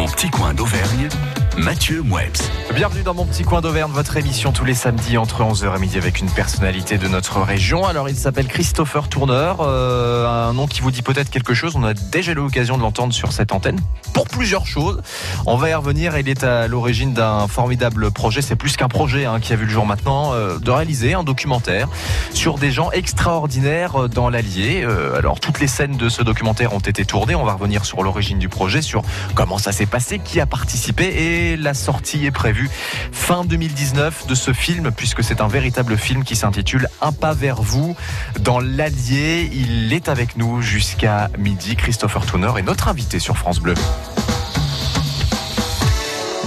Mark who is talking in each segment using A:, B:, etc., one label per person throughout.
A: Mon petit coin d'Auvergne, Mathieu Mouebs.
B: Bienvenue dans mon petit coin d'Auvergne, votre émission tous les samedis entre 11h et midi avec une personnalité de notre région. Alors il s'appelle Christopher Tourneur, euh, un nom qui vous dit peut-être quelque chose. On a déjà eu l'occasion de l'entendre sur cette antenne pour plusieurs choses. On va y revenir. Il est à l'origine d'un formidable projet. C'est plus qu'un projet hein, qui a vu le jour maintenant, euh, de réaliser un documentaire sur des gens extraordinaires dans l'Allier. Euh, alors toutes les scènes de ce documentaire ont été tournées. On va revenir sur l'origine du projet, sur comment ça s'est passé, qui a participé et la sortie est prévue fin 2019 de ce film, puisque c'est un véritable film qui s'intitule Un pas vers vous dans l'Allier. Il est avec nous jusqu'à midi. Christopher Toner est notre invité sur France Bleu.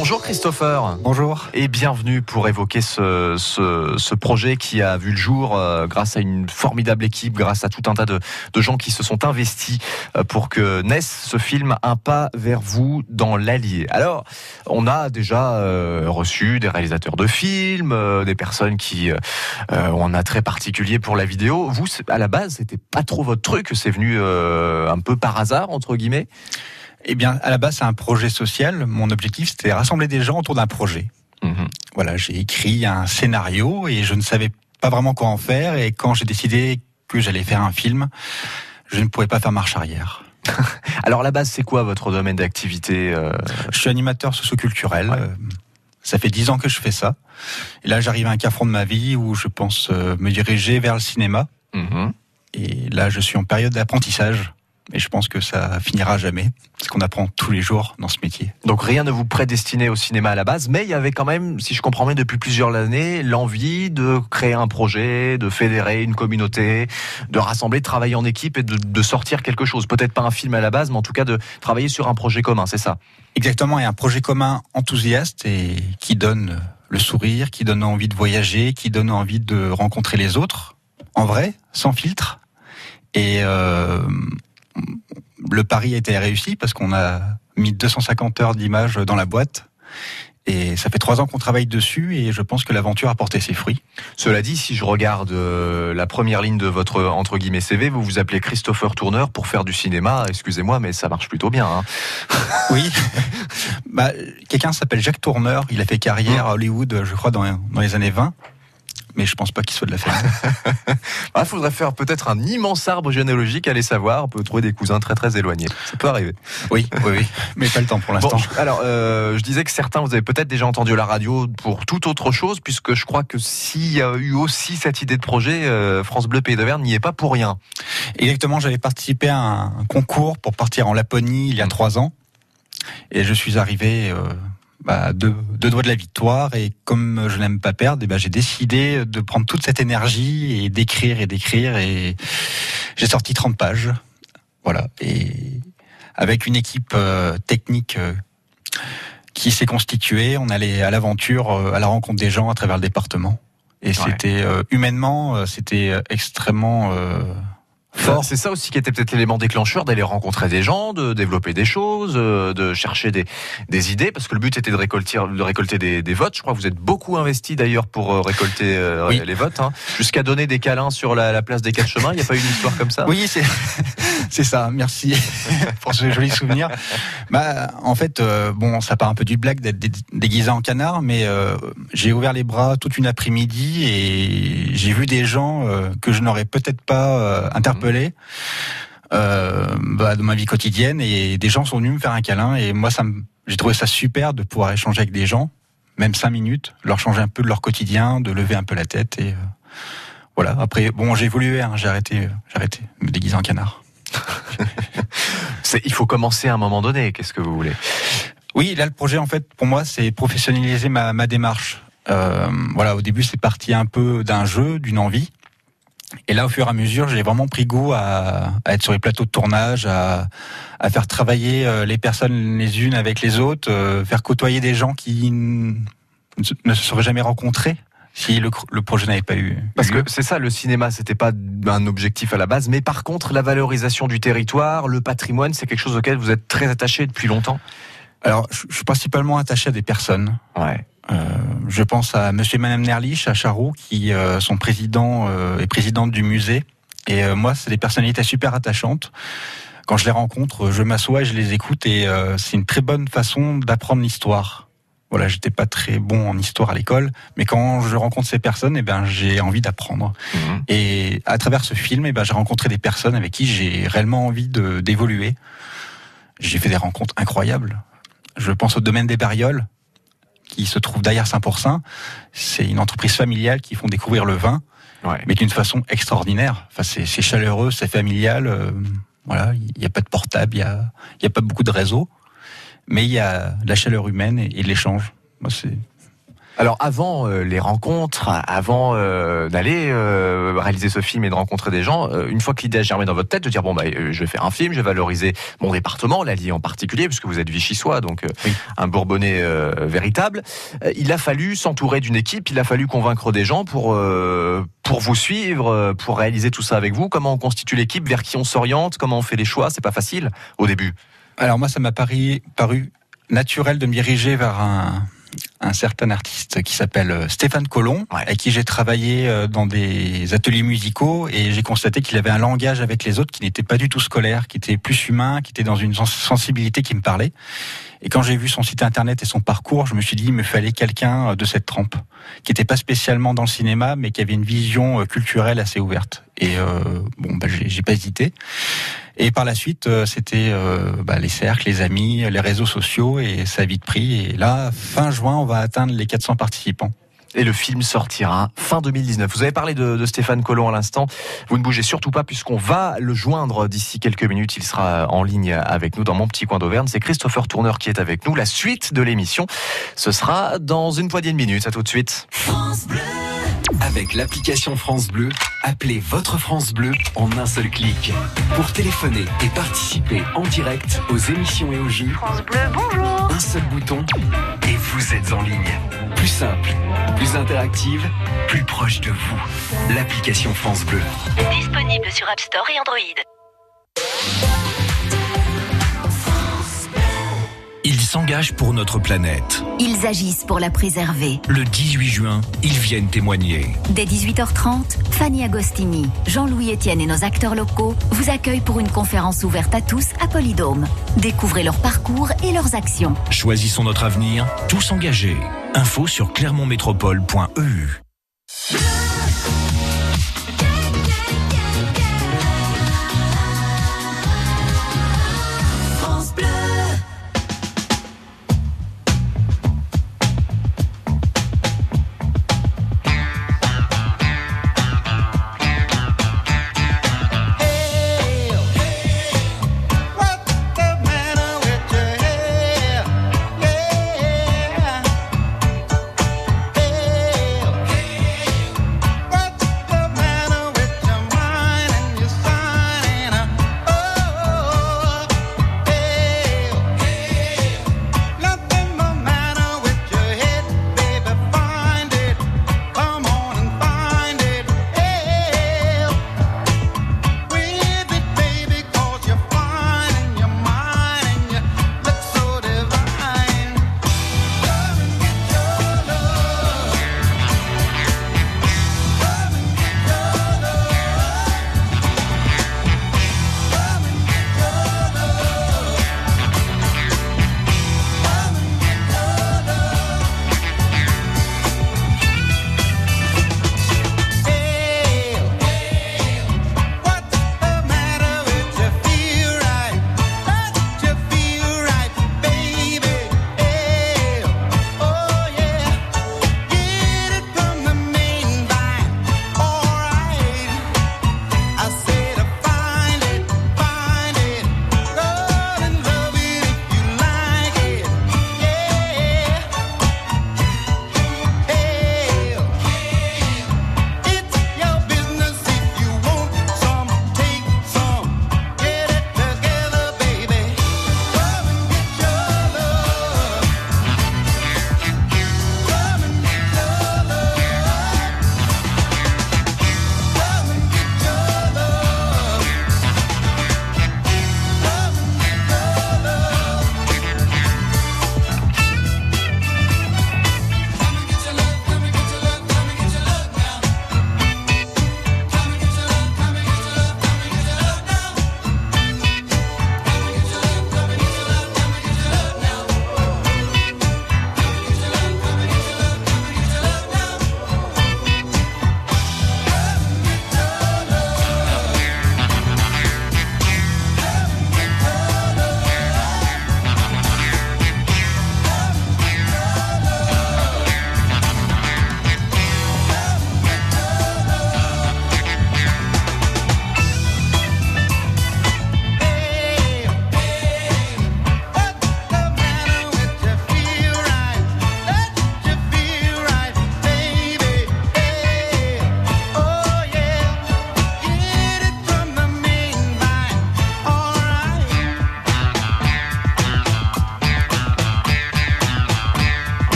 B: Bonjour Christopher.
C: Bonjour.
B: Et bienvenue pour évoquer ce, ce, ce projet qui a vu le jour euh, grâce à une formidable équipe, grâce à tout un tas de, de gens qui se sont investis euh, pour que naisse ce film Un pas vers vous dans l'Allier. Alors, on a déjà euh, reçu des réalisateurs de films, euh, des personnes qui euh, ont un attrait particulier pour la vidéo. Vous, à la base, c'était pas trop votre truc, c'est venu euh, un peu par hasard, entre guillemets?
C: Eh bien, à la base, c'est un projet social. Mon objectif, c'était rassembler des gens autour d'un projet.
B: Mhm.
C: Voilà, j'ai écrit un scénario et je ne savais pas vraiment quoi en faire. Et quand j'ai décidé que j'allais faire un film, je ne pouvais pas faire marche arrière.
B: Alors, à la base, c'est quoi votre domaine d'activité euh,
C: Je suis animateur socioculturel.
B: Ouais.
C: Euh, Ça fait dix ans que je fais ça. Et là, j'arrive à un carrefour de ma vie où je pense euh, me diriger vers le cinéma.
B: mhm.
C: Et là, je suis en période d'apprentissage. Et je pense que ça finira jamais. Parce qu'on apprend tous les jours dans ce métier.
B: Donc rien ne vous prédestinait au cinéma à la base, mais il y avait quand même, si je comprends bien, depuis plusieurs années, l'envie de créer un projet, de fédérer une communauté, de rassembler, de travailler en équipe et de, de sortir quelque chose. Peut-être pas un film à la base, mais en tout cas de travailler sur un projet commun, c'est ça?
C: Exactement, et un projet commun enthousiaste et qui donne le sourire, qui donne envie de voyager, qui donne envie de rencontrer les autres, en vrai, sans filtre. Et euh, le pari a été réussi parce qu'on a mis 250 heures d'images dans la boîte. Et ça fait trois ans qu'on travaille dessus et je pense que l'aventure a porté ses fruits.
B: Cela dit, si je regarde euh, la première ligne de votre entre guillemets CV, vous vous appelez Christopher Tourneur pour faire du cinéma. Excusez-moi, mais ça marche plutôt bien. hein.
C: Oui. bah, quelqu'un s'appelle Jacques Tourneur. Il a fait carrière à Hollywood, je crois, dans, dans les années 20. Mais je pense pas qu'il soit de la famille.
B: Ah, faudrait faire peut-être un immense arbre généalogique, allez savoir. On peut trouver des cousins très très éloignés. Ça peut arriver.
C: Oui, oui, oui. Mais pas le temps pour l'instant.
B: Bon, alors, euh, je disais que certains, vous avez peut-être déjà entendu la radio pour toute autre chose, puisque je crois que s'il y a eu aussi cette idée de projet, euh, France Bleu Pays d'Auvergne n'y est pas pour rien.
C: Exactement, j'avais participé à un concours pour partir en Laponie il y a
B: Mm.
C: trois ans. Et je suis arrivé euh, bah, deux, deux doigts de la victoire. Et comme je n'aime pas perdre, ben, j'ai décidé de prendre toute cette énergie et d'écrire et d'écrire. Et j'ai sorti 30 pages. Voilà. Et avec une équipe euh, technique euh, qui s'est constituée, on allait à l'aventure, euh, à la rencontre des gens à travers le département. Et c'était humainement, c'était extrêmement euh, fort.
B: C'est ça aussi qui était peut-être l'élément déclencheur d'aller rencontrer des gens, de développer des choses, euh, de chercher des, des idées, parce que le but était de récolter, de récolter des, des votes. Je crois que vous êtes beaucoup investi d'ailleurs pour euh, récolter euh,
C: Oui.
B: les votes, hein. jusqu'à donner des câlins sur la, la place des quatre chemins. Il n'y a pas eu une histoire comme ça?
C: Oui, c'est ça. Merci pour ce joli souvenir. Bah, en fait, euh, bon, ça part un peu du blague d'être dé- déguisé en canard, mais euh, j'ai ouvert les bras toute une après-midi et j'ai vu des gens que je n'aurais peut-être pas euh, interpellés. Euh, bah, dans ma vie quotidienne et des gens sont venus me faire un câlin et moi ça me j'ai trouvé ça super de pouvoir échanger avec des gens même cinq minutes leur changer un peu de leur quotidien de lever un peu la tête et euh, voilà après bon j'ai évolué hein, j'ai arrêté euh, j'ai arrêté de me déguiser en canard
B: Il faut commencer à un moment donné. Qu'est-ce que vous voulez?
C: Oui, là le projet en fait pour moi c'est professionnaliser ma, ma démarche. Euh, voilà, au début c'est parti un peu d'un jeu, d'une envie. Et là au fur et à mesure j'ai vraiment pris goût à, à être sur les plateaux de tournage, à, à faire travailler euh, les personnes les unes avec les autres, euh, faire côtoyer des gens qui ne se seraient jamais rencontrés si le, projet n'avait pas eu.
B: Parce
C: lieu.
B: que c'est ça, le cinéma, c'était pas un objectif à la base, mais par contre, la valorisation du territoire, le patrimoine, c'est quelque chose auquel vous êtes très attaché depuis longtemps?
C: Alors je suis principalement attaché à des personnes.
B: Ouais.
C: Euh, je pense à Monsieur et Madame Nerlich à Charroux, qui euh, sont présidents euh, et présidentes du musée. Et euh, moi, c'est des personnalités super attachantes. quand je les rencontre, je m'assois et je les écoute et c'est une très bonne façon d'apprendre l'histoire. Voilà, j'étais pas très bon en histoire à l'école, mais quand je rencontre ces personnes, eh ben j'ai envie d'apprendre. Mhm. Et à travers ce film, eh ben j'ai rencontré des personnes avec qui j'ai réellement envie d'évoluer. J'ai fait des rencontres incroyables. Je pense au domaine des barrioles, qui se trouve derrière Saint-Pourçain. C'est une entreprise familiale qui font découvrir le vin, mais d'une façon extraordinaire. Enfin, c'est chaleureux, c'est familial. Euh, voilà, il n'y a pas de portable, il n'y a, y a pas beaucoup de réseau mais il y a la chaleur humaine et, l'échange. Moi, c'est
B: alors avant euh, les rencontres, avant euh, d'aller euh, réaliser ce film et de rencontrer des gens, une fois que l'idée a germé dans votre tête de dire bon bah je vais faire un film, je vais valoriser mon département, l'Allier en particulier, puisque vous êtes vichysois, donc un Bourbonnais véritable, il a fallu s'entourer d'une équipe, il a fallu convaincre des gens pour pour vous suivre, pour réaliser tout ça avec vous. Comment on constitue l'équipe, vers qui on s'oriente, comment on fait les choix, c'est pas facile au début.
C: Alors moi, ça m'a paru, paru naturel de me diriger vers un, un certain artiste qui s'appelle euh, Stéphane Collomb, avec qui j'ai travaillé euh, dans des ateliers musicaux et j'ai constaté qu'il avait un langage avec les autres qui n'était pas du tout scolaire, qui était plus humain, qui était dans une sensibilité qui me parlait. Et quand j'ai vu son site internet et son parcours, je me suis dit il me fallait quelqu'un euh, de cette trempe, qui n'était pas spécialement dans le cinéma, mais qui avait une vision culturelle assez ouverte. Et euh, bon, bah, j'ai pas hésité. Et par la suite, euh, c'était euh, bah, les cercles, les amis, les réseaux sociaux, et ça a vite pris. Et là, fin juin, on va atteindre les 400 participants.
B: Et le film sortira fin 2019. Vous avez parlé de, Stéphane Collomb à l'instant. Vous ne bougez surtout pas puisqu'on va le joindre d'ici quelques minutes. Il sera en ligne avec nous dans mon petit coin d'Auvergne. C'est Christopher Tourneur qui est avec nous. La suite de l'émission, ce sera dans une poignée de minutes. À tout de suite. France Bleu.
A: Avec l'application France Bleu, appelez votre France Bleu en un seul clic. Pour téléphoner et participer en direct aux émissions et aux jeux.
D: France Bleu, bonjour.
A: Un seul bouton et vous êtes en ligne. Plus simple, plus interactive, plus proche de vous. L'application France Bleu.
D: Disponible sur App Store et Android.
A: S'engagent pour notre planète.
E: Ils agissent pour la préserver.
A: Le 18 juin, ils viennent témoigner.
E: Dès 18h30, Fanny Agostini, Jean-Louis Etienne et nos acteurs locaux vous accueillent pour une conférence ouverte à tous à Polydôme. Découvrez leur parcours et leurs actions.
A: Choisissons notre avenir, tous engagés. Info sur clermontmétropole.eu.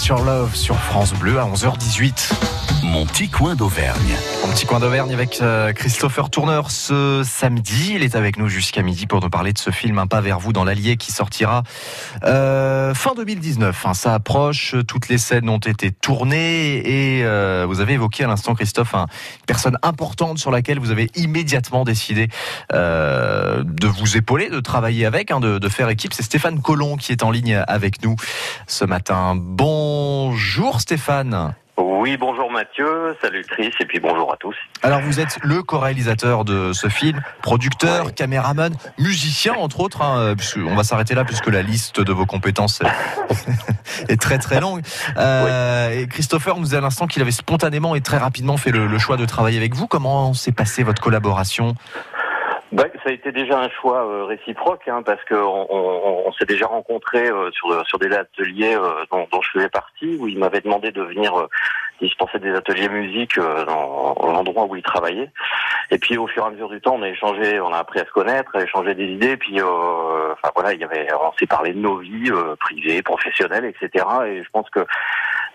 B: Get Your Love sur France Bleu à 11h18.
A: Mon petit coin d'Auvergne.
B: Mon petit coin d'Auvergne avec euh, Christopher Tourneur ce samedi. Il est avec nous jusqu'à midi pour nous parler de ce film Un pas vers vous dans l'Allier qui sortira euh, fin 2019. Hein, ça approche, toutes les scènes ont été tournées et euh, vous avez évoqué à l'instant Christophe une personne importante sur laquelle vous avez immédiatement décidé de vous épauler, de travailler avec, hein, de, de faire équipe. C'est Stéphane Collomb qui est en ligne avec nous ce matin. Bonjour Stéphane.
F: Oui, bonjour Mathieu, salut Chris, et puis bonjour à tous.
B: Alors vous êtes le co-réalisateur de ce film, producteur,
F: Ouais.
B: caméraman, musicien entre autres. hein, on va s'arrêter là puisque la liste de vos compétences est, est très très longue. Euh, Et Christopher nous disait à l'instant qu'il avait spontanément et très rapidement fait le, le choix de travailler avec vous. Comment s'est passée votre collaboration?
F: Bah, ça a été déjà un choix euh, réciproque, hein, parce que on, on- s'est déjà rencontrés euh, sur, sur des ateliers euh, dont, dont je faisais partie, où il m'avait demandé de venir euh, dispenser des ateliers musique euh, dans l'endroit où il travaillait. Et puis au fur et à mesure du temps, on a échangé, on a appris à se connaître, à échanger des idées. Puis, euh, enfin voilà, il y avait, on s'est parlé de nos vies euh, privées, professionnelles, etc. Et je pense que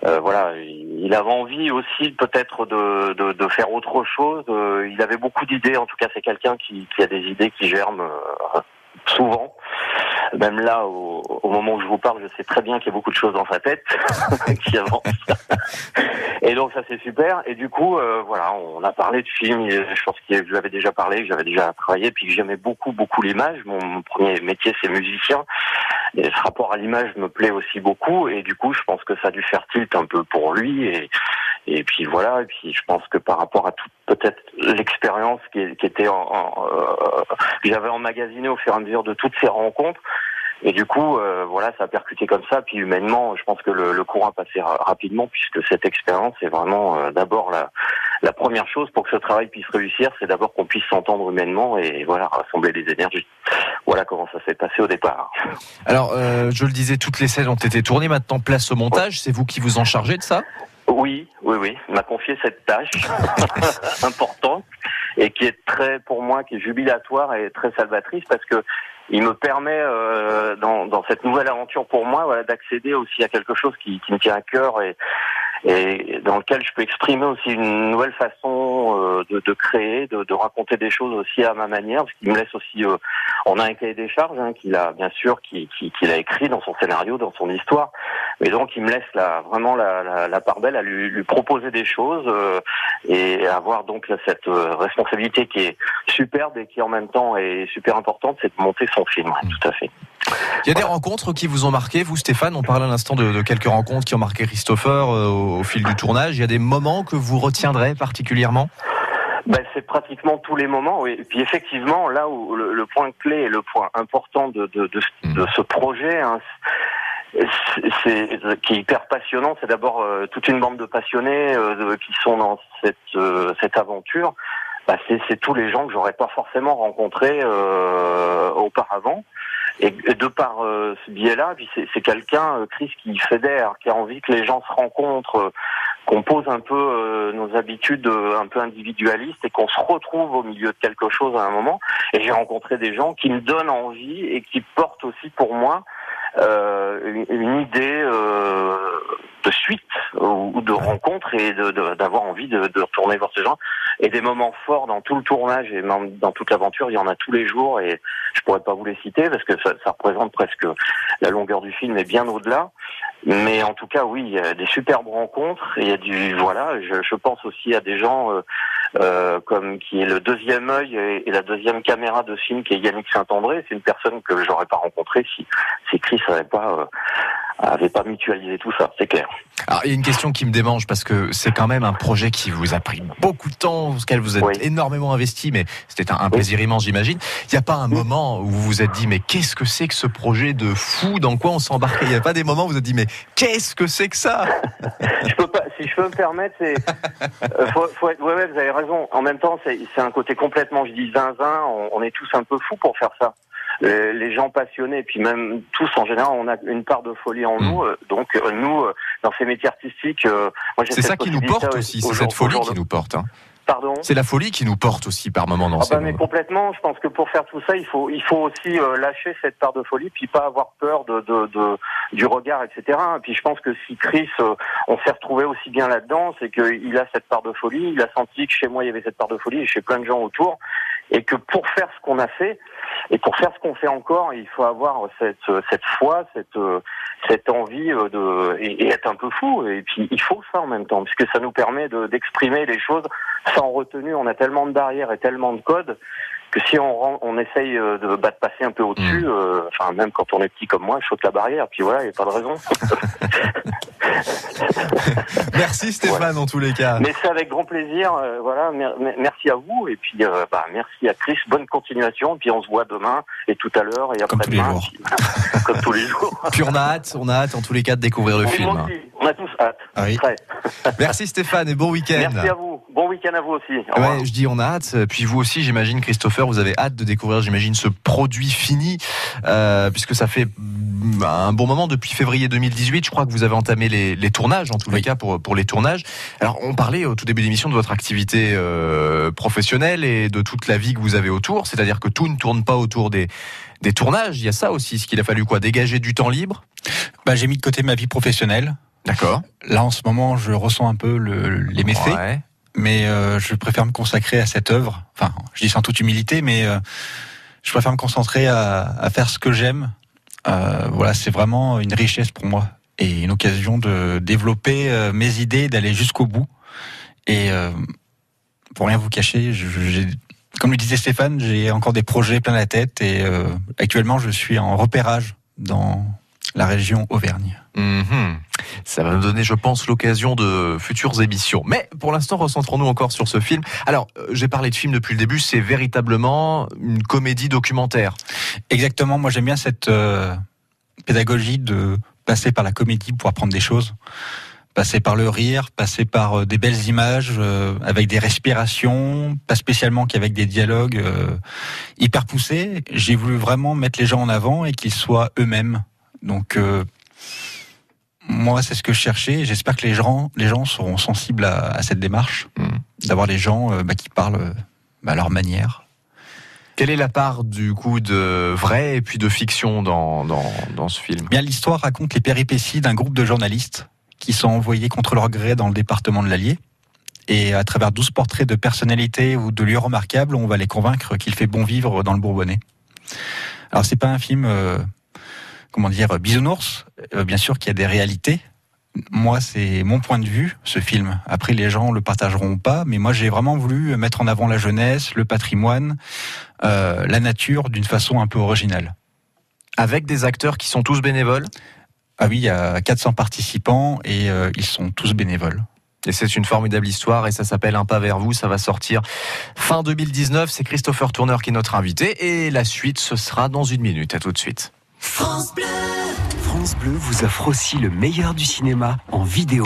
F: euh, voilà, il avait envie aussi peut-être de, de, de faire autre chose. Euh, il avait beaucoup d'idées. En tout cas, c'est quelqu'un qui, qui a des idées qui germent euh, souvent. Même là, au, moment où je vous parle, je sais très bien qu'il y a beaucoup de choses dans sa tête qui avancent. Et donc ça c'est super. Et du coup, euh, voilà, on a parlé de films. Je pense que je lui avais déjà parlé, que j'avais déjà travaillé, puis que j'aimais beaucoup beaucoup l'image. Mon, premier métier c'est musicien. Et ce rapport à l'image me plaît aussi beaucoup. Et du coup, je pense que ça a dû faire tilt un peu pour lui. Et puis voilà. Et puis je pense que par rapport à toute peut-être l'expérience qui, était en, en, euh, j'avais emmagasinée au fur et à mesure de toutes ces rencontres. Et du coup, euh, voilà, ça a percuté comme ça. Puis humainement, je pense que le, le courant a passé ra- rapidement puisque cette expérience est vraiment euh, d'abord la, la première chose pour que ce travail puisse réussir, c'est d'abord qu'on puisse s'entendre humainement et voilà rassembler les énergies. Voilà comment ça s'est passé au départ.
B: Alors, euh, je le disais, toutes les scènes ont été tournées. Maintenant, place au montage. C'est vous qui vous en chargez de ça?
F: Oui, oui, oui. Il m'a confié cette tâche importante et qui est très, pour moi, qui est jubilatoire et très salvatrice parce que il me permet, euh, dans, cette nouvelle aventure pour moi, voilà, d'accéder aussi à quelque chose qui, qui me tient à cœur et, et dans lequel je peux exprimer aussi une nouvelle façon euh, de, de créer, de, de raconter des choses aussi à ma manière, ce qui me laisse aussi. euh, on a un cahier des charges hein, qu'il a bien sûr, qui- qui- qu'il a écrit dans son scénario, dans son histoire, mais donc il me laisse la, vraiment la, la, la part belle à lui, lui proposer des choses euh, et avoir donc cette euh, responsabilité qui est superbe et qui en même temps est super importante, c'est de monter son film. ouais, Tout à fait.
B: Il y a des rencontres qui vous ont marqué, vous Stéphane. On parlait à l'instant de, de quelques rencontres qui ont marqué Christopher euh, au, au fil du tournage. Il y a des moments que vous retiendrez particulièrement?
F: Ben, c'est pratiquement tous les moments. oui. Et puis effectivement, là où le, le point clé et le point important de, de, de, de ce projet, hein, c'est, qui est hyper passionnant, c'est d'abord euh, toute une bande de passionnés euh, qui sont dans cette, euh, cette aventure. Bah, c'est, tous les gens que j'aurais pas forcément rencontrés euh, auparavant. Et, de par euh, ce biais-là, c'est, quelqu'un, euh, Chris, qui fédère, qui a envie que les gens se rencontrent, euh, qu'on pose un peu nos habitudes un peu individualistes et qu'on se retrouve au milieu de quelque chose à un moment. Et j'ai rencontré des gens qui me donnent envie et qui portent aussi pour moi une, une idée euh, de suite ou ou de rencontre et d'avoir envie de, de retourner voir ces gens. Et des moments forts dans tout le tournage et même dans toute l'aventure, il y en a tous les jours et je pourrais pas vous les citer parce que ça, ça représente presque la longueur du film et bien au-delà. Mais en tout cas, oui, il y a des superbes rencontres. et Il y a du voilà. Je, je pense aussi à des gens euh, euh, comme qui est le deuxième œil et, et la deuxième caméra de film, qui est Yannick Saint-André. C'est une personne que j'aurais pas rencontrée si si Chris avait pas euh, avait pas mutualisé tout ça. C'est clair.
B: Alors, il y a une question qui me démange parce que c'est quand même un projet qui vous a pris beaucoup de temps, auquel vous êtes
F: Oui.
B: énormément investi, mais c'était un, un plaisir immense, j'imagine. Il n'y a pas un moment où vous vous êtes dit, mais qu'est-ce que c'est que ce projet de fou? Dans quoi on s'est embarqué Il n'y a pas des moments où vous vous êtes dit, mais qu'est-ce que c'est que ça?
F: Je peux pas, si je peux me permettre, c'est, euh, faut, faut être- ouais, ouais, vous avez raison. En même temps, c'est, c'est un côté complètement, je dis zinzin. On, on est tous un peu fous pour faire ça. Euh, les gens passionnés, et puis même tous en général, on a une part de folie en
B: Mm.
F: nous. euh, donc euh, nous, dans ces métiers artistiques, moi
B: C'est ça qui nous porte
F: au-
B: aussi,
F: au
B: c'est cette folie qui nous porte. hein.
F: Pardon?
B: C'est la folie qui nous porte aussi par moments dans
F: ah
B: ces
F: bah, mais complètement. Je pense que pour faire tout ça, il faut il faut aussi lâcher cette part de folie, puis pas avoir peur de, de, de du regard, etc. Puis je pense que si Chris, on s'est retrouvé aussi bien là-dedans, c'est qu'il a cette part de folie. Il a senti que chez moi il y avait cette part de folie, et chez plein de gens autour, et que pour faire ce qu'on a fait et pour faire ce qu'on fait encore, il faut avoir cette cette foi, cette cette envie de et, être un peu fou. Et puis il faut ça en même temps, puisque ça nous permet de- d'exprimer les choses sans retenue. On a tellement de barrières et tellement de codes que si on, on essaye euh, de, bah, de passer un peu au-dessus, euh, enfin même quand on est petit comme moi, je saute la barrière, puis voilà, il n'y a pas de raison.
B: Merci Stéphane en tous les cas.
F: Mais c'est avec grand plaisir, euh, voilà, mer- mer- merci à vous, et puis euh, bah, merci à Chris, bonne continuation, puis on se voit demain, et tout à l'heure, et
C: Comme tous les
F: après-demain, comme tous les jours.
B: Puis on a hâte, on a hâte en tous les cas de découvrir le
F: On
B: film.
F: On a tous hâte.
C: Ah oui.
F: Très.
B: Merci Stéphane et bon week-end.
F: Merci à vous, bon week-end à vous aussi. Au.
B: Ouais, je dis on a hâte. Puis vous aussi, j'imagine, Christopher, vous avez hâte de découvrir, j'imagine, ce produit fini, euh, puisque ça fait mm, un bon moment depuis février 2018. Je crois que vous avez entamé les, les tournages, en tous les cas pour pour les tournages. Alors, on parlait au tout début d'émission de votre activité euh, professionnelle et de toute la vie que vous avez autour. C'est-à-dire que tout ne tourne pas autour des des tournages. Il y a ça aussi, ce qu'il a fallu quoi, dégager du temps libre?
C: Bah, j'ai mis de côté ma vie professionnelle.
B: D'accord.
C: Là, en ce moment, je ressens un peu le- les méfaits,
B: Ouais.
C: mais euh, je préfère me consacrer à cette œuvre. Enfin, je dis sans toute humilité, mais euh, je préfère me concentrer à, à faire ce que j'aime. Euh, voilà, c'est vraiment une richesse pour moi et une occasion de développer mes idées, d'aller jusqu'au bout. Et pour rien vous cacher, j'ai- comme le disait Stéphane, j'ai encore des projets plein la tête et euh, actuellement, je suis en repérage dans la région Auvergne.
B: Mhm. Ça va nous donner, je pense, l'occasion de futures émissions. Mais pour l'instant, recentrons-nous encore sur ce film. Alors, euh, j'ai parlé de film depuis le début, c'est véritablement une comédie documentaire.
C: Exactement, moi j'aime bien cette euh, pédagogie de passer par la comédie pour apprendre des choses, passer par le rire, passer par euh, des belles images euh, avec des respirations, pas spécialement qu'avec des dialogues euh, hyper poussés. J'ai voulu vraiment mettre les gens en avant et qu'ils soient eux-mêmes. Donc euh, moi c'est ce que je cherchais. J'espère que les gens, les gens seront sensibles à, à cette démarche,
B: Mhm.
C: d'avoir des gens euh, bah, qui parlent euh, bah, à leur manière.
B: Quelle est la part du coup de vrai et puis de fiction dans, dans, dans ce film?
C: Bien, l'histoire raconte les péripéties d'un groupe de journalistes qui sont envoyés contre leur gré dans le département de l'Allier. Et à travers 12 portraits de personnalités ou de lieux remarquables, on va les convaincre qu'il fait bon vivre dans le Bourbonnais. Alors, c'est pas un film, euh, comment dire, bisounours. Euh, bien sûr qu'il y a des réalités. Moi, c'est mon point de vue, ce film. Après, les gens le partageront pas, mais moi, j'ai vraiment voulu mettre en avant la jeunesse, le patrimoine, euh, la nature d'une façon un peu originale.
B: Avec des acteurs qui sont tous bénévoles?
C: Ah oui, il y a 400 participants et euh, ils sont tous bénévoles.
B: Et c'est une formidable histoire et ça s'appelle Un pas vers vous. Ça va sortir fin 2019. C'est Christopher Tourner qui est notre invité et la suite ce sera dans une minute. À tout de suite.
A: France Bleu vous offre aussi le meilleur du cinéma en vidéo.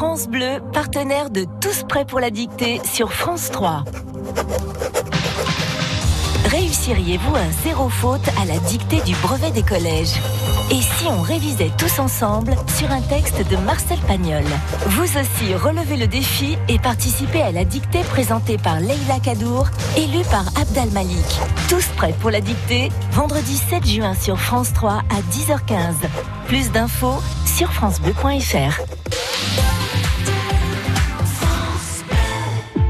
G: France Bleu, partenaire de Tous prêts pour la dictée sur France 3. Réussiriez-vous un zéro faute à la dictée du brevet des collèges? Et si on révisait tous ensemble sur un texte de Marcel Pagnol? Vous aussi relevez le défi et participez à la dictée présentée par Leila Kadour, élue par Abdal Malik. Tous prêts pour la dictée Vendredi 7 juin sur France 3 à 10h15. Plus d'infos sur francebleu.fr.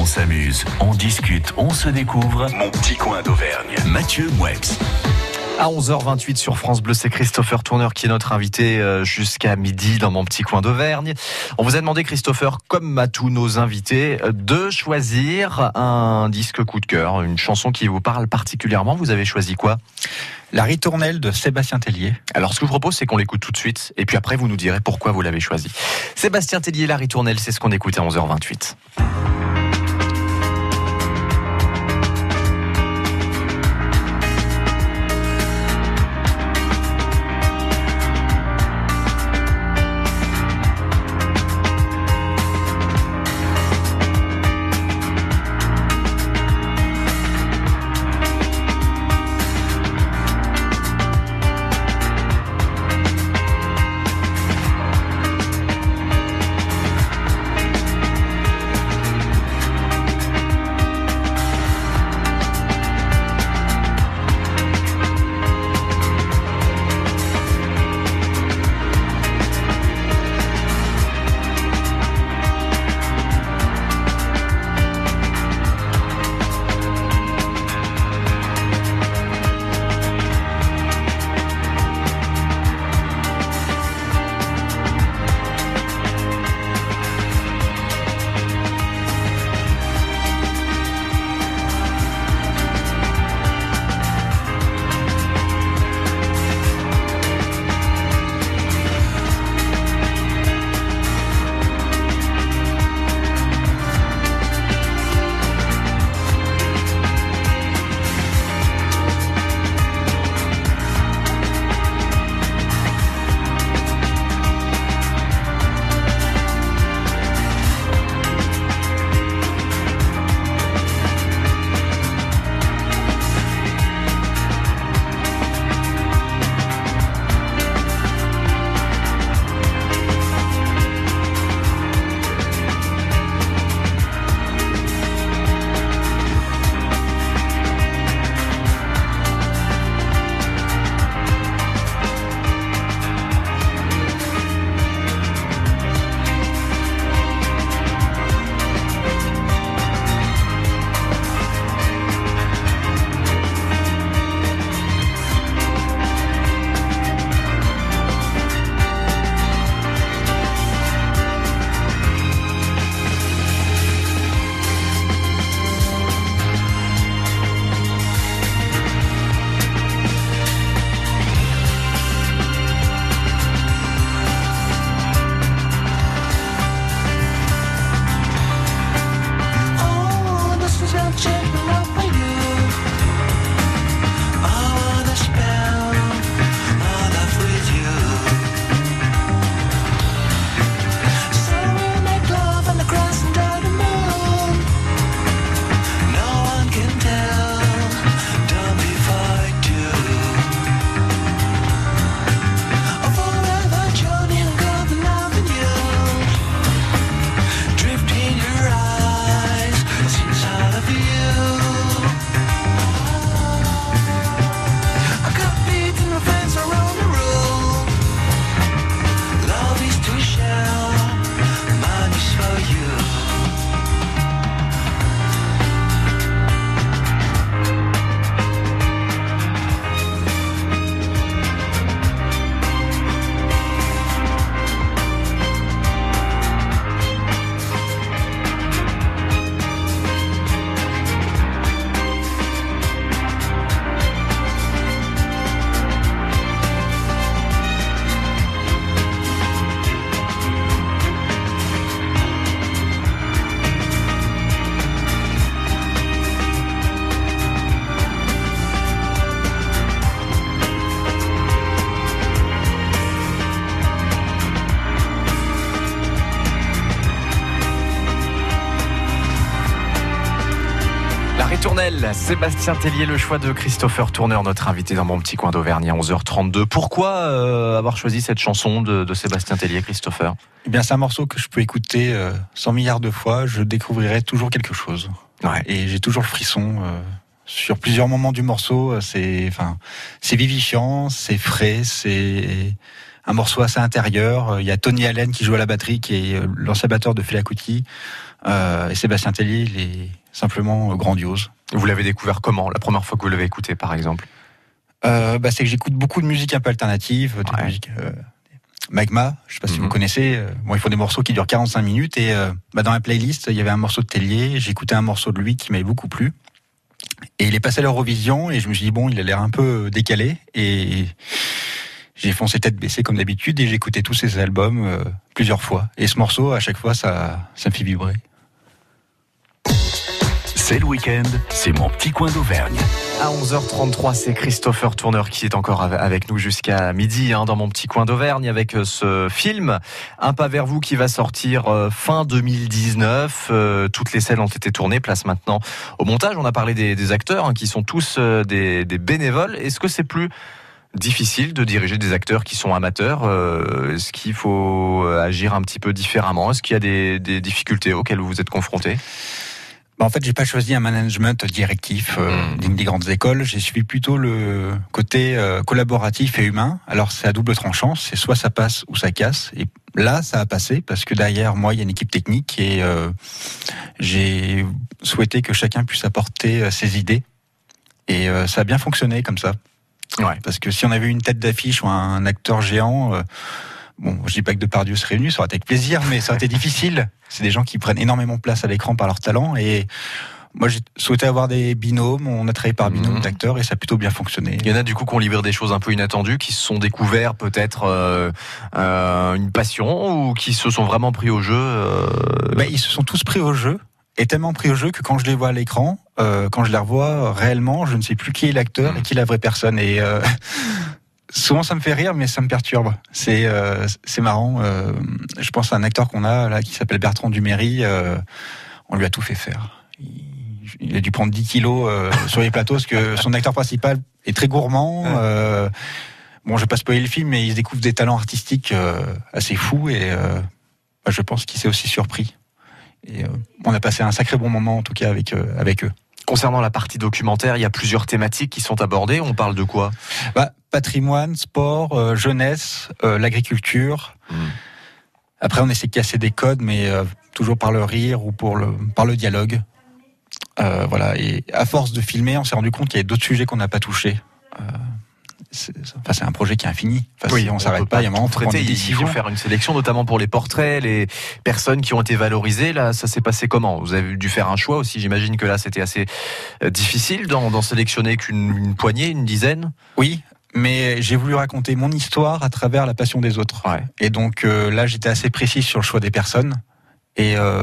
H: On s'amuse, on discute, on se découvre. Mon petit coin d'Auvergne. Mathieu Mouex.
B: À 11h28 sur France Bleu, c'est Christopher Tourneur qui est notre invité euh, jusqu'à midi dans mon petit coin d'Auvergne. On vous a demandé, Christopher, comme à tous nos invités, de choisir un disque coup de cœur, une chanson qui vous parle particulièrement. Vous avez choisi quoi?
C: La ritournelle de Sébastien Tellier.
B: Alors, ce que je vous propose, c'est qu'on l'écoute tout de suite, et puis après, vous nous direz pourquoi vous l'avez choisi. Sébastien Tellier, La ritournelle, c'est ce qu'on écoute à 11h28. Sébastien Tellier, le choix de Christopher Tourneur, notre invité dans mon petit coin d'Auvergne à 11h32. Pourquoi euh, avoir choisi cette chanson de, Sébastien Tellier, Christopher?
C: Eh bien, c'est un morceau que je peux écouter 100 euh, milliards de fois. Je découvrirai toujours quelque chose. Et j'ai toujours le frisson. Euh, sur plusieurs moments du morceau, c'est, enfin, c'est vivifiant, c'est frais, c'est un morceau assez intérieur. Il y a Tony Allen qui joue à la batterie, qui est l'ancien batteur de Fela Kuti. Et Sébastien Tellier, il est simplement grandiose.
B: Vous l'avez découvert comment La première fois que vous l'avez écouté, par exemple?
C: Euh, bah, C'est que j'écoute beaucoup de musique un peu alternative, de
B: Ouais.
C: musique euh, Magma, je sais pas si
B: Mhm.
C: vous connaissez. Euh, Bon, ils font des morceaux qui durent 45 minutes et euh, bah, dans la playlist, il y avait un morceau de Tellier. Écouté un morceau de lui qui m'avait beaucoup plu. Et il est passé à l'Eurovision et je me suis dit bon, il a l'air un peu décalé et j'ai foncé tête baissée comme d'habitude et j'ai écouté tous ses albums euh, plusieurs fois. Et ce morceau, à chaque fois, ça, ça me fait vibrer.
H: C'est le week-end, c'est mon petit coin d'Auvergne.
B: À 11h33, c'est Christopher Tourneur qui est encore ave- avec nous jusqu'à midi hein, dans mon petit coin d'Auvergne avec euh, ce film Un pas vers vous qui va sortir euh, fin 2019. Euh, toutes les scènes ont été tournées, place maintenant au montage. On a parlé des, acteurs hein, qui sont tous des, bénévoles. Est-ce que c'est plus difficile de diriger des acteurs qui sont amateurs? Est-ce qu'il faut agir un petit peu différemment? Est-ce qu'il y a des, des difficultés auxquelles vous vous êtes confrontés?
C: Bah, en fait, j'ai pas choisi un management directif euh, d'une des grandes écoles. J'ai suivi plutôt le côté euh, collaboratif et humain. Alors, c'est à double tranchant. C'est soit ça passe ou ça casse. Et là, ça a passé parce que derrière moi, il y a une équipe technique et euh, j'ai souhaité que chacun puisse apporter euh, ses idées. Et euh, ça a bien fonctionné comme ça.
B: Ouais.
C: Parce que si on avait une tête d'affiche ou un acteur géant, euh, bon, je dis pas que Depardieu serait venu, ça aurait été avec plaisir, mais ça aurait été difficile. C'est des gens qui prennent énormément de place à l'écran par leur talent et moi j'ai souhaité avoir des binômes, on a travaillé par binôme
B: Mhm.
C: d'acteurs et ça a plutôt bien fonctionné.
B: Il y en a du coup qui ont livré des choses un peu inattendues, qui se sont découverts peut-être euh, euh, une passion ou qui se sont vraiment pris au jeu. euh,
C: Bah, ils se sont tous pris au jeu et tellement pris au jeu que quand je les vois à l'écran, euh, quand je les revois réellement, je ne sais plus qui est l'acteur et qui est la vraie personne. Et euh, souvent ça me fait rire, mais ça me perturbe. C'est euh, c'est marrant. euh, je pense à un acteur qu'on a là qui s'appelle Bertrand Duméry. euh, on lui a tout fait faire. Il, il a dû prendre 10 kilos euh, sur les plateaux parce que son acteur principal est très gourmand. euh, bon, je vais pas spoiler le film, mais il découvre des talents artistiques euh, assez fous et euh, bah, je pense qu'il s'est aussi surpris. Et euh, on a passé un sacré bon moment en tout cas avec avec eux.
B: Concernant la partie documentaire, il y a plusieurs thématiques qui sont abordées. On parle de quoi?
C: Bah, patrimoine, sport, euh, jeunesse, euh, l'agriculture.
B: Mm.
C: Après, on essaie de casser des codes, mais euh, toujours par le rire ou pour le par le dialogue. Voilà. Et à force de filmer, on s'est rendu compte qu'il y avait d'autres sujets qu'on n'a pas touchés. C'est enfin, c'est un projet qui est infini. Enfin, si on s'arrête pas, il y a un moment
B: traiter. Il faut faire une sélection, notamment pour les portraits, les personnes qui ont été valorisées. Là, ça s'est passé comment? Vous avez dû faire un choix aussi. J'imagine que là, c'était assez difficile d'en sélectionner qu'une une poignée, une dizaine?
C: Oui, mais j'ai voulu raconter mon histoire à travers la passion des autres.
B: Ouais.
C: Et donc euh, là, j'étais assez précis sur le choix des personnes. Et euh,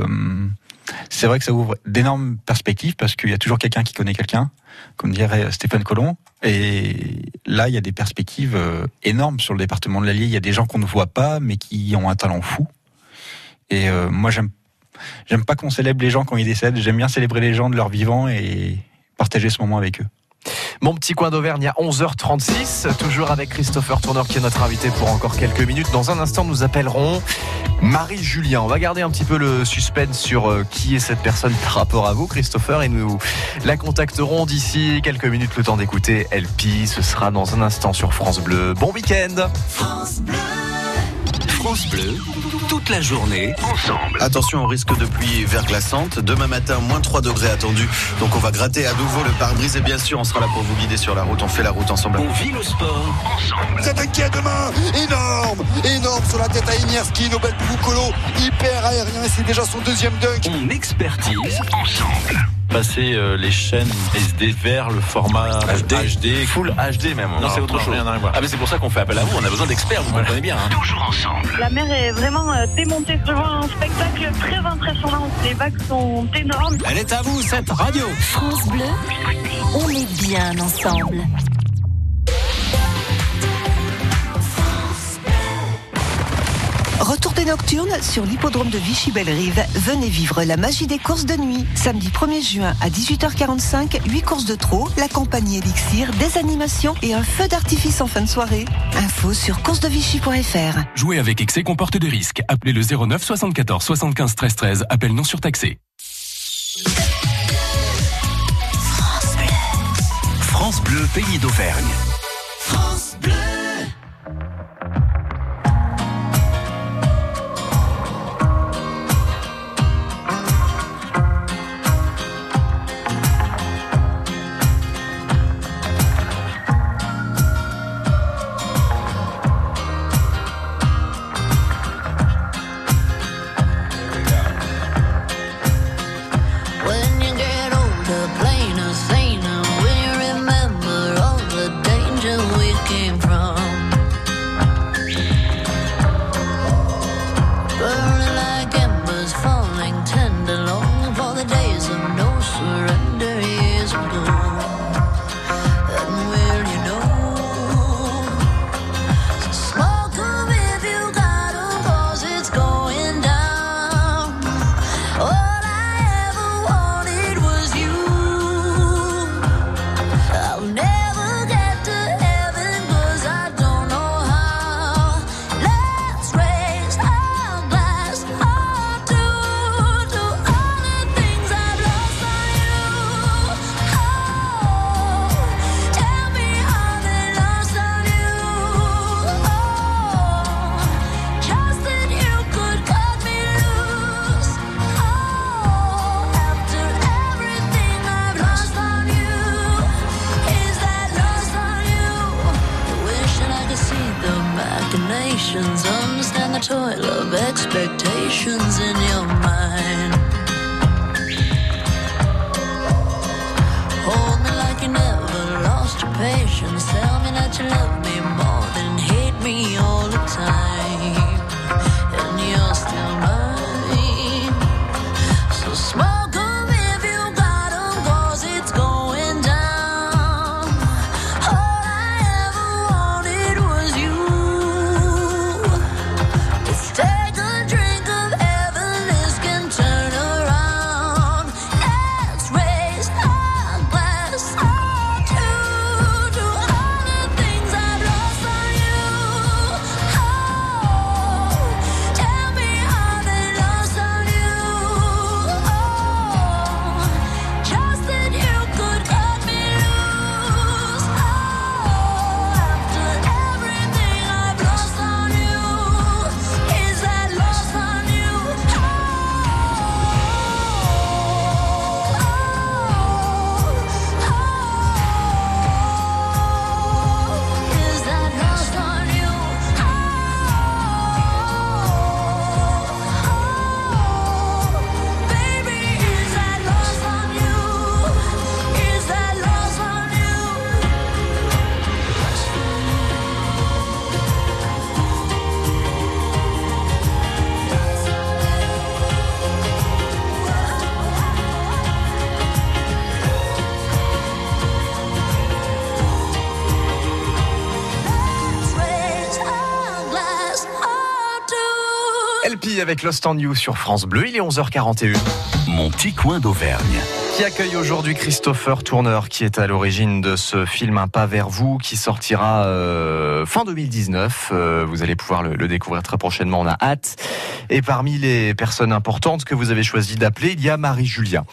C: c'est vrai que ça ouvre d'énormes perspectives parce qu'il y a toujours quelqu'un qui connaît quelqu'un, comme dirait Stéphane Collomb. Et là, il y a des perspectives euh, énormes sur le département de l'Allier. Il y a des gens qu'on ne voit pas, mais qui ont un talent fou. Et euh, moi, j'aime j'aime pas qu'on célèbre les gens quand ils décèdent. J'aime bien célébrer les gens de leur vivant et partager ce moment avec eux.
B: Mon petit coin d'Auvergne à 11h36, toujours avec Christopher Tourneur qui est notre invité pour encore quelques minutes. Dans un instant, nous appellerons Marie-Julien. On va garder un petit peu le suspense sur euh, qui est cette personne par rapport à vous, Christopher, et nous la contacterons d'ici quelques minutes, le temps d'écouter LP. Ce sera dans un instant sur France Bleu. Bon week-end
H: France Bleu, toute la journée, ensemble.
I: Attention au risque de pluie verglaçante. Demain matin, moins 3 degrés attendus. Donc on va gratter à nouveau le pare-brise et bien sûr, on sera là pour vous guider sur la route. On fait la route ensemble.
H: On vit le sport ensemble.
J: C'est inquiet demain Énorme Énorme sur la tête à Inierski, Nobel Boukolo, hyper aérien, et c'est déjà son deuxième dunk.
H: On expertise ensemble.
K: passer euh, les chaînes SD vers le format HD,
L: full HD même.
K: Non, c'est autre chose.
L: Rien à voir. Ah mais c'est pour ça qu'on fait appel à vous. On a besoin d'experts. Vous comprenez bien. hein.
H: Toujours ensemble.
M: La mer est vraiment euh, démontée. Je vois un spectacle très impressionnant. Les vagues sont énormes.
H: Elle est à vous cette radio.
G: France Bleu, on est bien ensemble.
N: Retour des nocturnes sur l'hippodrome de Vichy-Belle-Rive. Venez vivre la magie des courses de nuit. Samedi 1er juin à 18h45, 8 courses de trot, la compagnie Elixir, des animations et un feu d'artifice en fin de soirée. Info sur coursesdevichy.fr.
O: Jouer avec excès comporte des risques. Appelez le 09 74 75 13 13. Appel non surtaxé.
H: France Bleu, pays d'Auvergne.
P: France Bleu.
B: Avec Lost on You sur France Bleu, il est 11h41.
H: Mon petit coin d'Auvergne.
B: Qui accueille aujourd'hui Christopher Tourner, qui est à l'origine de ce film Un pas vers vous, qui sortira euh, fin 2019. Euh, vous allez pouvoir le, le découvrir très prochainement, on a hâte. Et parmi les personnes importantes que vous avez choisi d'appeler, il y a Marie-Julia.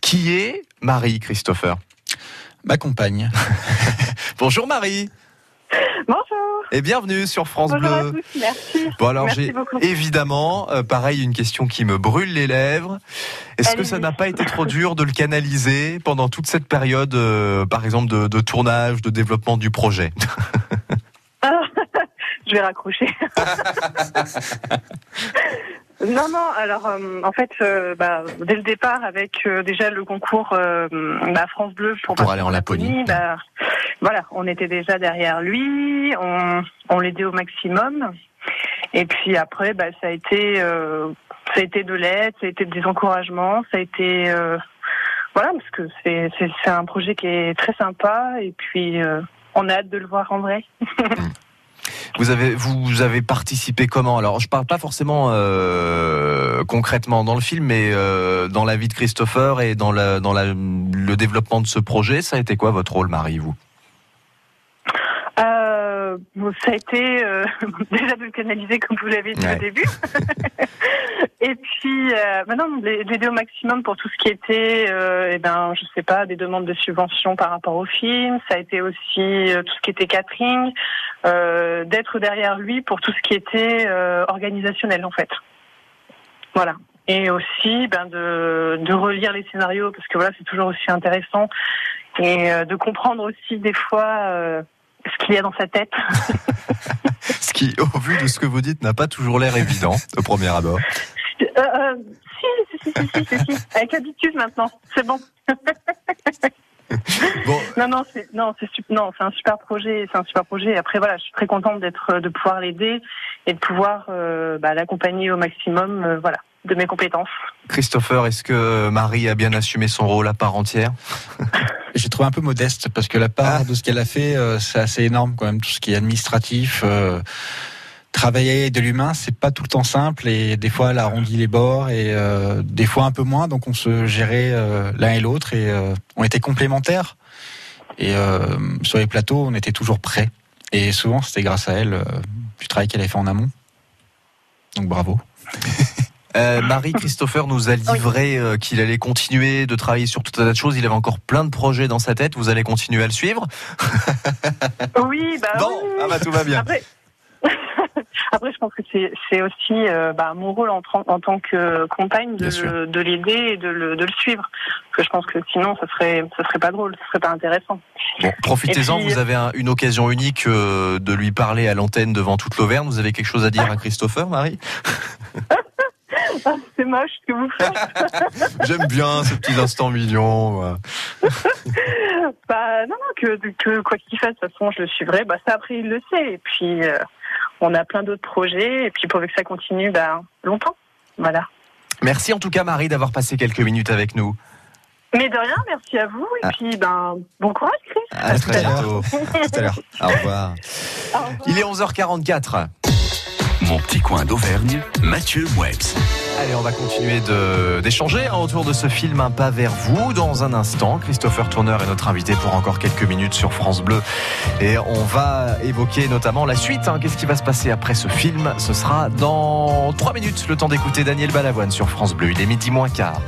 B: Qui est Marie, Christopher?
C: Ma compagne.
B: Bonjour Marie
M: Bonjour.
B: et bienvenue sur France
M: Bonjour à
B: Bleu.
M: tous, merci.
B: Bon alors j'ai évidemment euh, pareil une question qui me brûle les lèvres. Est-ce que ça n'a pas été trop dur de le canaliser pendant toute cette période, euh, par exemple de, de tournage, de développement du projet
M: Ah, je vais raccrocher. non, non, alors euh, en fait, euh, bah, dès le départ, avec euh, déjà le concours euh, bah, France Bleu pour,
B: Pour aller en Laponie.
M: bah, voilà, on était déjà derrière lui, on, on l'aidait au maximum. Et puis après, bah, ça a été, euh, ça a été de l'aide, ça a été des encouragements, ça a été, euh, voilà, parce que c'est, c'est, c'est un projet qui est très sympa. Et puis, euh, on a hâte de le voir en vrai.
B: Vous avez vous avez participé comment? Alors je parle pas forcément euh, concrètement dans le film, mais euh, dans la vie de Christopher et dans la, dans la, le développement de ce projet, ça a été quoi votre rôle, Marie, vous?
M: Euh, bon, ça a été euh, déjà de le canaliser comme vous l'avez dit
B: Ouais.
M: au début. Et puis euh, maintenant l'aider au maximum pour tout ce qui était, eh ben, je sais pas, des demandes de subventions par rapport au film. Ça a été aussi tout ce qui était catering, d'être derrière lui pour tout ce qui était organisationnel en fait. Voilà. Et aussi ben, de, de relire les scénarios parce que voilà c'est toujours aussi intéressant et euh, de comprendre aussi des fois euh, ce qu'il y a dans sa tête.
B: Ce qui, au vu de ce que vous dites, n'a pas toujours l'air évident au premier abord.
M: Euh, euh, si, si, si, si, si, avec l'habitude maintenant, c'est bon. Non, non, c'est non, c'est sup- non, c'est un super projet, c'est un super projet. Et Après, voilà, je suis très contente d'être, de pouvoir l'aider et de pouvoir euh, bah, l'accompagner au maximum, euh, voilà, de mes compétences.
B: Christopher, est-ce que Marie a bien assumé son rôle à part entière?
C: J'ai trouvé un peu modeste parce que la part de ce qu'elle a fait, euh, c'est assez énorme quand même. Tout ce qui est administratif, euh, travailler de l'humain, c'est pas tout le temps simple et des fois elle arrondit les bords et euh, des fois un peu moins. Donc on se gérait euh, l'un et l'autre et euh, on était complémentaires. Et euh, sur les plateaux, on était toujours prêts. Et souvent, c'était grâce à elle euh, du travail qu'elle avait fait en amont. Donc bravo.
B: Euh, Marie Christopher nous a livré euh, qu'il allait continuer de travailler sur tout un tas de choses. Il avait encore plein de projets dans sa tête. Vous allez continuer à le suivre?
M: Oui, bah
B: Bon,
M: oui,
B: ah bah, tout va bien.
M: Après, Après, je pense que c'est aussi euh, bah, mon rôle en, tant que compagne de, l'aider et de le, de le suivre. Parce que je pense que sinon, ça serait, ça serait pas drôle, ça serait pas intéressant.
B: Bon, profitez-en, vous avez un- une occasion unique euh, de lui parler à l'antenne devant toute l'Auvergne. Vous avez quelque chose à dire à Christopher, Marie?
M: Ah, c'est moche ce que vous faites.
Q: J'aime bien ces petits instants mignons. ouais.
M: bah non, non, que, que quoi qu'il fasse, de toute façon, je le suivrai. Bah ça après il le sait. Et puis euh, on a plein d'autres projets. Et puis pourvu que ça continue, bah longtemps. Voilà.
Q: Merci en tout cas Marie d'avoir passé quelques minutes avec nous.
M: Mais de rien, merci à vous. Et puis ben bon courage, Chris.
Q: À, très bientôt.
C: Tout à l'heure.
Q: Au revoir. Il est 11h44.
H: Mon petit coin d'Auvergne, Mathieu Webs.
Q: Allez, on va continuer d'échanger hein, autour de ce film Un pas vers vous. Dans un instant, Christopher Tourneur est notre invité pour encore quelques minutes sur France Bleu. Et on va évoquer notamment la suite. hein. Qu'est-ce qui va se passer après ce film? Ce sera dans 3 minutes, le temps d'écouter Daniel Balavoine sur France Bleu. Il est midi moins quart.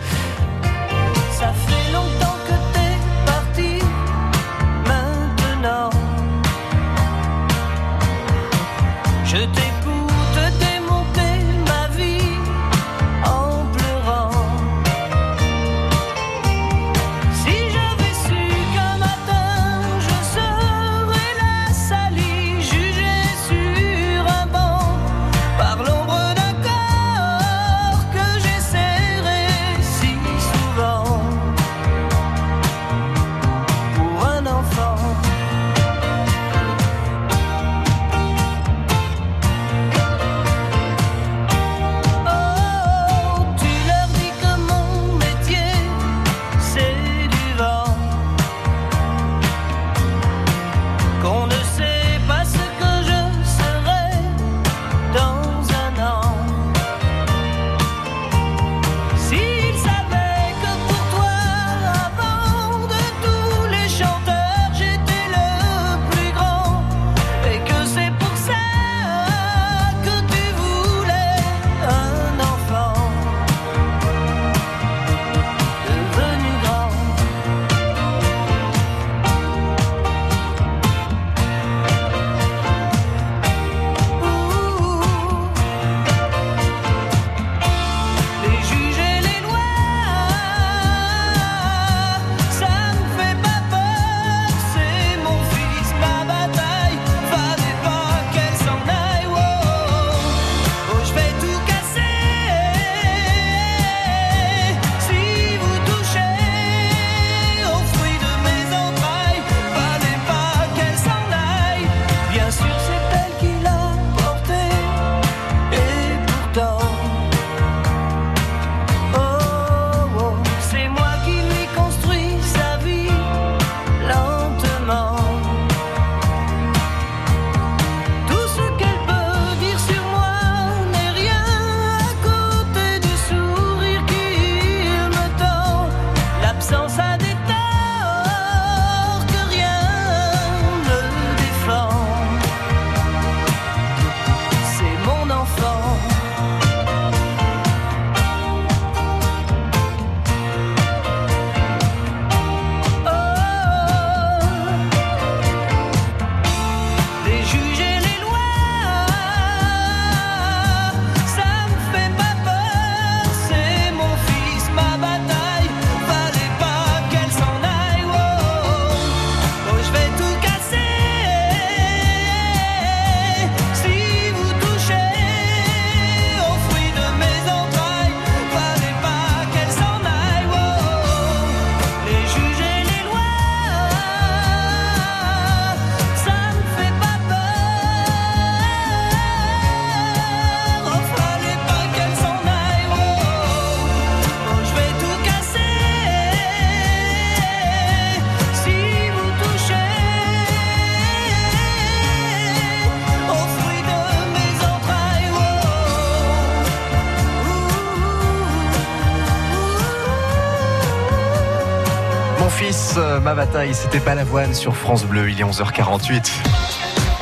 B: Bataille,
Q: c'était pas l'avoine sur France Bleu. Il est 11h48.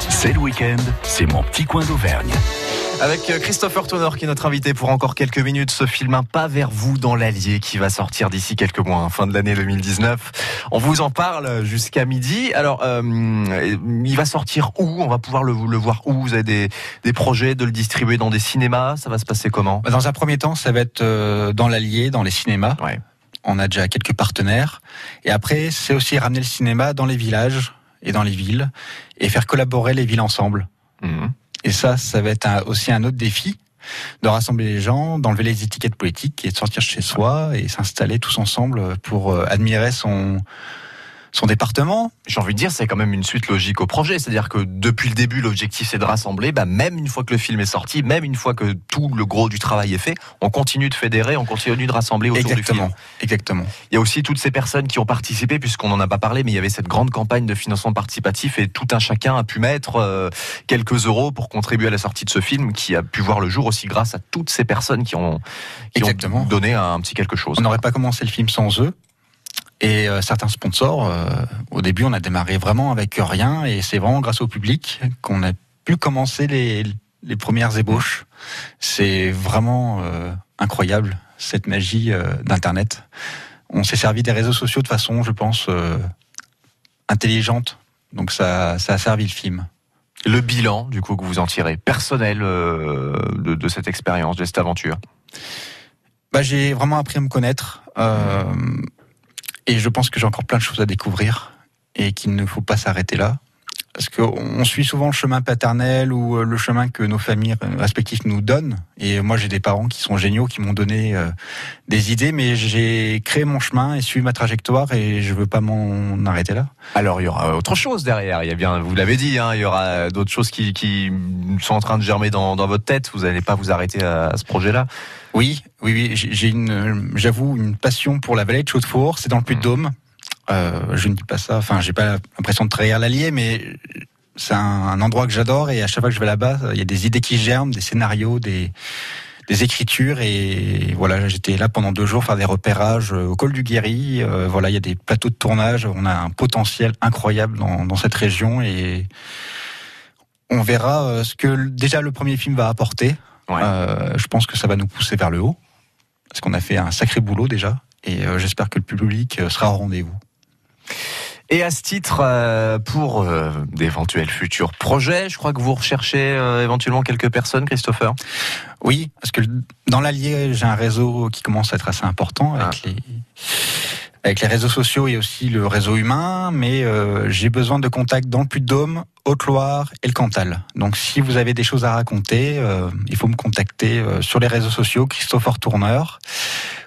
H: C'est le week-end, c'est mon petit coin d'Auvergne.
Q: Avec euh, Christopher Tonor qui est notre invité pour encore quelques minutes, ce film Un pas vers vous dans l'Allier qui va sortir d'ici quelques mois, hein, fin de l'année 2019. On vous en parle jusqu'à midi. Alors, euh, il va sortir où? On va pouvoir le, le voir où? Vous avez des, des projets de le distribuer dans des cinémas? Ça va se passer comment?
C: Bah, Dans un premier temps, ça va être euh, dans l'Allier, dans les cinémas. On a déjà quelques partenaires. Et après, c'est aussi ramener le cinéma dans les villages et dans les villes et faire collaborer les villes ensemble.
Q: Mhm.
C: Et ça, ça va être un- aussi un autre défi de rassembler les gens, d'enlever les étiquettes politiques et de sortir chez soi et s'installer tous ensemble pour euh, admirer son son département.
B: J'ai envie de dire, c'est quand même une suite logique au projet. C'est-à-dire que depuis le début, l'objectif c'est de rassembler. Bah, même une fois que le film est sorti, même une fois que tout le gros du travail est fait, on continue de fédérer, on continue de rassembler autour
C: Exactement.
B: du film.
C: Exactement.
B: Il y a aussi toutes ces personnes qui ont participé, puisqu'on n'en a pas parlé, mais il y avait cette grande campagne de financement participatif et tout un chacun a pu mettre euh, quelques euros pour contribuer à la sortie de ce film qui a pu voir le jour aussi grâce à toutes ces personnes qui ont, qui ont donné un, petit quelque chose.
C: On n'aurait pas commencé le film sans eux. Et euh, certains sponsors, euh, au début, on a démarré vraiment avec rien, et c'est vraiment grâce au public qu'on a pu commencer les, les premières ébauches. C'est vraiment euh, incroyable cette magie euh, d'Internet. On s'est servi des réseaux sociaux de façon, je pense, euh, intelligente. Donc ça, ça a servi le film.
B: Le bilan, du coup, que vous en tirez, personnel euh, de, de cette expérience, de cette aventure?
C: Bah, j'ai vraiment appris à me connaître. euh, et je pense que j'ai encore plein de choses à découvrir et qu'il ne faut pas s'arrêter là. Parce qu'on suit souvent le chemin paternel ou euh, le chemin que nos familles respectives nous donnent. Et moi, j'ai des parents qui sont géniaux, qui m'ont donné euh, des idées, mais j'ai créé mon chemin et suivi ma trajectoire et je veux pas m'en arrêter là.
B: Alors il y aura autre chose derrière. Il y a bien, vous l'avez dit, hein, il y aura d'autres choses qui, sont en train de germer dans, votre tête. Vous n'allez pas vous arrêter à ce projet-là.
C: Oui, oui, oui. J'ai une, j'avoue, une passion pour la vallée de Chaudefour. C'est dans le Puy-de-Dôme. Euh, je ne dis pas ça. Enfin, j'ai pas l'impression de trahir l'allié, mais c'est un, endroit que j'adore et à chaque fois que je vais là-bas, il y a des idées qui germent, des scénarios, des des écritures et voilà, j'étais là pendant deux jours faire des repérages au col du Guéry. Euh, voilà, il y a des plateaux de tournage. On a un potentiel incroyable dans, dans cette région et on verra euh, ce que déjà le premier film va apporter. Euh, je pense que ça va nous pousser vers le haut parce qu'on a fait un sacré boulot déjà et euh, j'espère que le public euh, sera au rendez-vous.
B: Et à ce titre, euh, pour euh, d'éventuels futurs projets, je crois que vous recherchez euh, éventuellement quelques personnes, Christopher?
C: Oui, parce que dans l'Allier, j'ai un réseau qui commence à être assez important avec les avec les réseaux sociaux et aussi le réseau humain, mais j'ai besoin de contacts dans le Puy-de-Dôme, Haute-Loire et le Cantal. Donc si vous avez des choses à raconter, euh, il faut me contacter euh, sur les réseaux sociaux, Christopher Tourneur,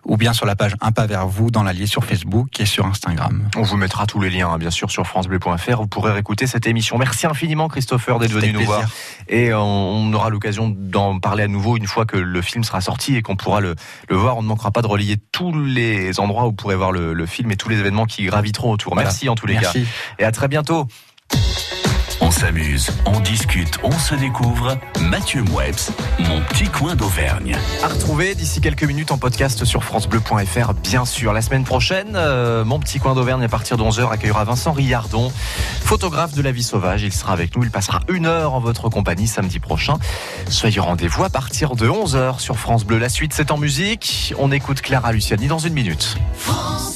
C: ou bien sur la page Un pas vers vous dans l'Allier sur Facebook et sur Instagram.
B: On vous mettra tous les liens, hein, bien sûr, sur francebleu.fr. Vous pourrez réécouter cette émission. Merci infiniment, Christopher, d'être venu nous
C: plaisir.
B: voir. Et on, aura l'occasion d'en parler à nouveau une fois que le film sera sorti et qu'on pourra le, le voir. On ne manquera pas de relayer tous les endroits où vous pourrez voir le, le film et tous les événements qui graviteront autour.
C: Voilà.
B: Merci en tous les
C: Merci.
B: cas. Et à très bientôt.
H: On s'amuse, on discute, on se découvre. Mathieu Mouebs, mon petit coin d'Auvergne.
B: À retrouver d'ici quelques minutes en podcast sur FranceBleu.fr, bien sûr. La semaine prochaine, euh, mon petit coin d'Auvergne à partir de 11h accueillera Vincent Riardon, photographe de la vie sauvage. Il sera avec nous. Il passera une heure en votre compagnie samedi prochain. Soyez au rendez-vous à partir de 11h sur France Bleu. La suite, c'est en musique. On écoute Clara Luciani dans une minute.
P: France